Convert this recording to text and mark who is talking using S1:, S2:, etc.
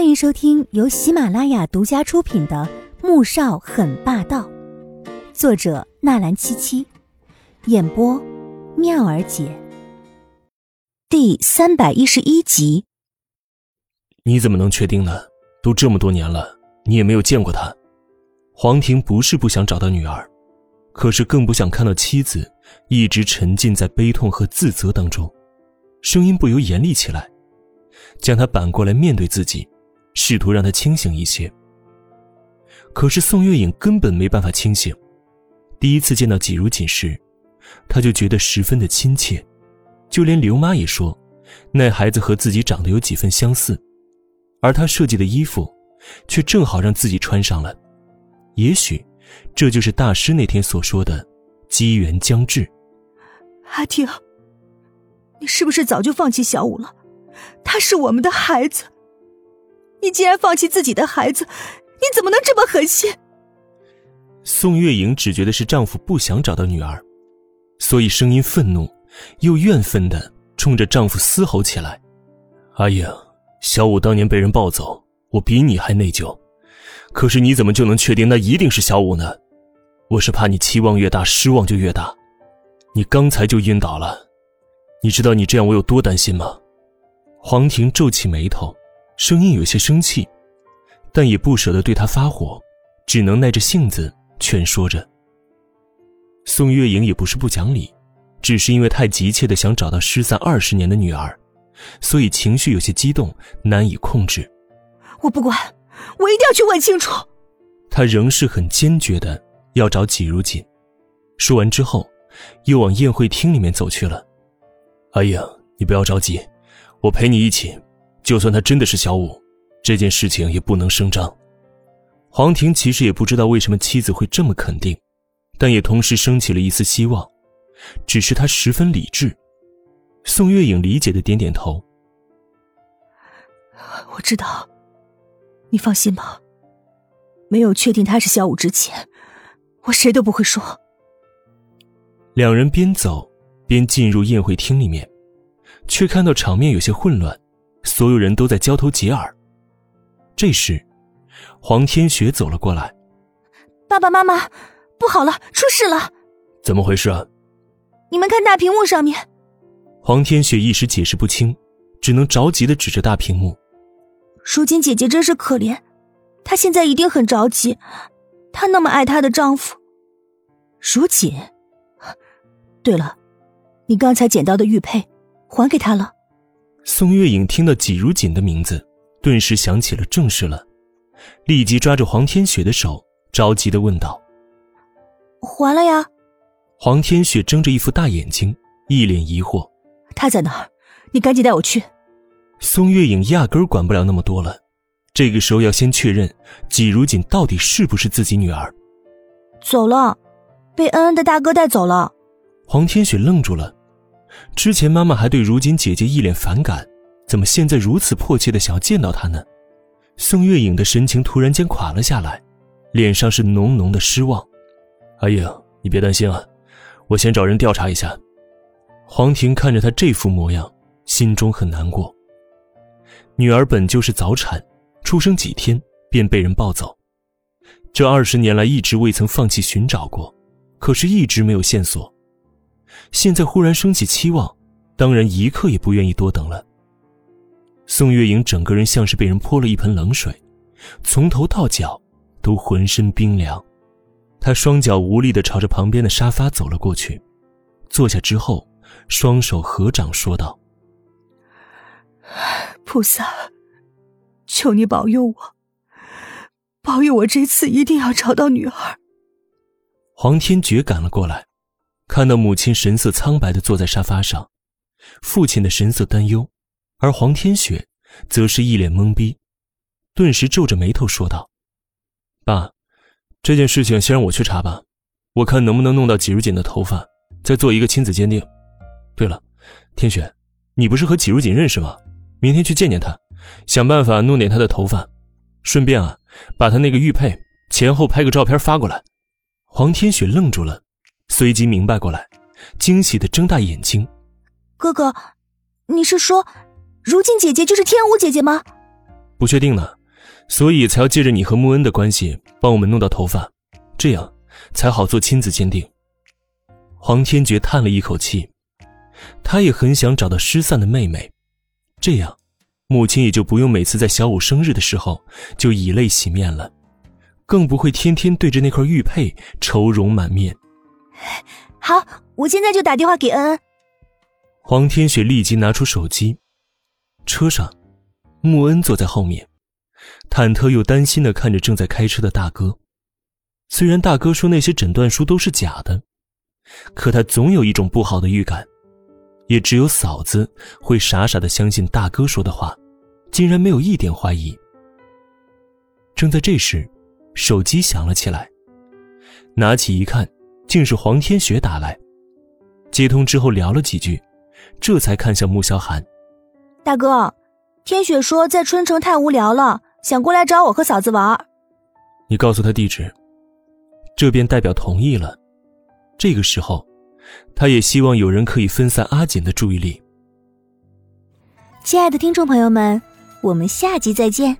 S1: 欢迎收听由喜马拉雅独家出品的《穆少很霸道》，作者纳兰七七，演播妙儿姐。第三百一十一集。
S2: 你怎么能确定呢？都这么多年了，你也没有见过他。黄婷不是不想找到女儿，可是更不想看到妻子一直沉浸在悲痛和自责当中，声音不由严厉起来，将他扳过来面对自己。试图让他清醒一些，可是宋月影根本没办法清醒。第一次见到季如锦时，他就觉得十分的亲切，就连刘妈也说，那孩子和自己长得有几分相似，而他设计的衣服，却正好让自己穿上了。也许，这就是大师那天所说的“机缘将至”。
S3: 阿婷，你是不是早就放弃小五了？他是我们的孩子。你竟然放弃自己的孩子，你怎么能这么狠心？
S2: 宋月莹只觉得是丈夫不想找到女儿，所以声音愤怒又怨愤的冲着丈夫嘶吼起来：“阿莹，小五当年被人抱走，我比你还内疚。可是你怎么就能确定那一定是小五呢？我是怕你期望越大，失望就越大。你刚才就晕倒了，你知道你这样我有多担心吗？”黄婷皱起眉头。声音有些生气，但也不舍得对他发火，只能耐着性子劝说着。宋月莹也不是不讲理，只是因为太急切的想找到失散二十年的女儿，所以情绪有些激动，难以控制。
S3: 我不管，我一定要去问清楚。
S2: 他仍是很坚决的要找季如锦。说完之后，又往宴会厅里面走去了。阿影，你不要着急，我陪你一起。就算他真的是小五，这件事情也不能声张。黄婷其实也不知道为什么妻子会这么肯定，但也同时升起了一丝希望。只是他十分理智。宋月影理解的点点头。
S3: 我知道，你放心吧。没有确定他是小五之前，我谁都不会说。
S2: 两人边走边进入宴会厅里面，却看到场面有些混乱。所有人都在交头接耳。这时，黄天雪走了过来：“
S4: 爸爸妈妈，不好了，出事了！
S2: 怎么回事啊？
S4: 你们看大屏幕上面。”
S2: 黄天雪一时解释不清，只能着急的指着大屏幕：“
S4: 如锦姐姐真是可怜，她现在一定很着急。她那么爱她的丈夫，
S3: 如锦。对了，你刚才捡到的玉佩，还给她了。”
S2: 宋月影听到季如锦的名字，顿时想起了正事了，立即抓着黄天雪的手，着急的问道：“
S4: 还了呀？”
S2: 黄天雪睁着一副大眼睛，一脸疑惑：“
S3: 他在哪儿？你赶紧带我去。”
S2: 宋月影压根管不了那么多了，这个时候要先确认季如锦到底是不是自己女儿。
S4: 走了，被恩恩的大哥带走了。
S2: 黄天雪愣住了。之前妈妈还对如今姐姐一脸反感，怎么现在如此迫切的想要见到她呢？宋月影的神情突然间垮了下来，脸上是浓浓的失望。阿影，你别担心啊，我先找人调查一下。黄婷看着她这副模样，心中很难过。女儿本就是早产，出生几天便被人抱走，这二十年来一直未曾放弃寻找过，可是一直没有线索。现在忽然升起期望，当然一刻也不愿意多等了。宋月莹整个人像是被人泼了一盆冷水，从头到脚都浑身冰凉。她双脚无力的朝着旁边的沙发走了过去，坐下之后，双手合掌说道：“
S3: 菩萨，求你保佑我，保佑我这次一定要找到女儿。”
S2: 黄天觉赶了过来。看到母亲神色苍白的坐在沙发上，父亲的神色担忧，而黄天雪则是一脸懵逼，顿时皱着眉头说道：“爸，这件事情先让我去查吧，我看能不能弄到季如锦的头发，再做一个亲子鉴定。对了，天雪，你不是和季如锦认识吗？明天去见见他，想办法弄点他的头发，顺便啊，把他那个玉佩前后拍个照片发过来。”黄天雪愣住了。随即明白过来，惊喜的睁大眼睛：“
S4: 哥哥，你是说，如今姐姐就是天舞姐姐吗？
S2: 不确定呢，所以才要借着你和穆恩的关系帮我们弄到头发，这样才好做亲子鉴定。黄天觉叹了一口气，他也很想找到失散的妹妹，这样，母亲也就不用每次在小五生日的时候就以泪洗面了，更不会天天对着那块玉佩愁容满面。
S4: 好，我现在就打电话给恩恩。
S2: 黄天雪立即拿出手机。车上，穆恩坐在后面，忐忑又担心的看着正在开车的大哥。虽然大哥说那些诊断书都是假的，可他总有一种不好的预感。也只有嫂子会傻傻的相信大哥说的话，竟然没有一点怀疑。正在这时，手机响了起来，拿起一看。竟是黄天雪打来，接通之后聊了几句，这才看向穆萧寒：“
S4: 大哥，天雪说在春城太无聊了，想过来找我和嫂子玩。
S2: 你告诉他地址。”这便代表同意了。这个时候，他也希望有人可以分散阿锦的注意力。
S1: 亲爱的听众朋友们，我们下集再见。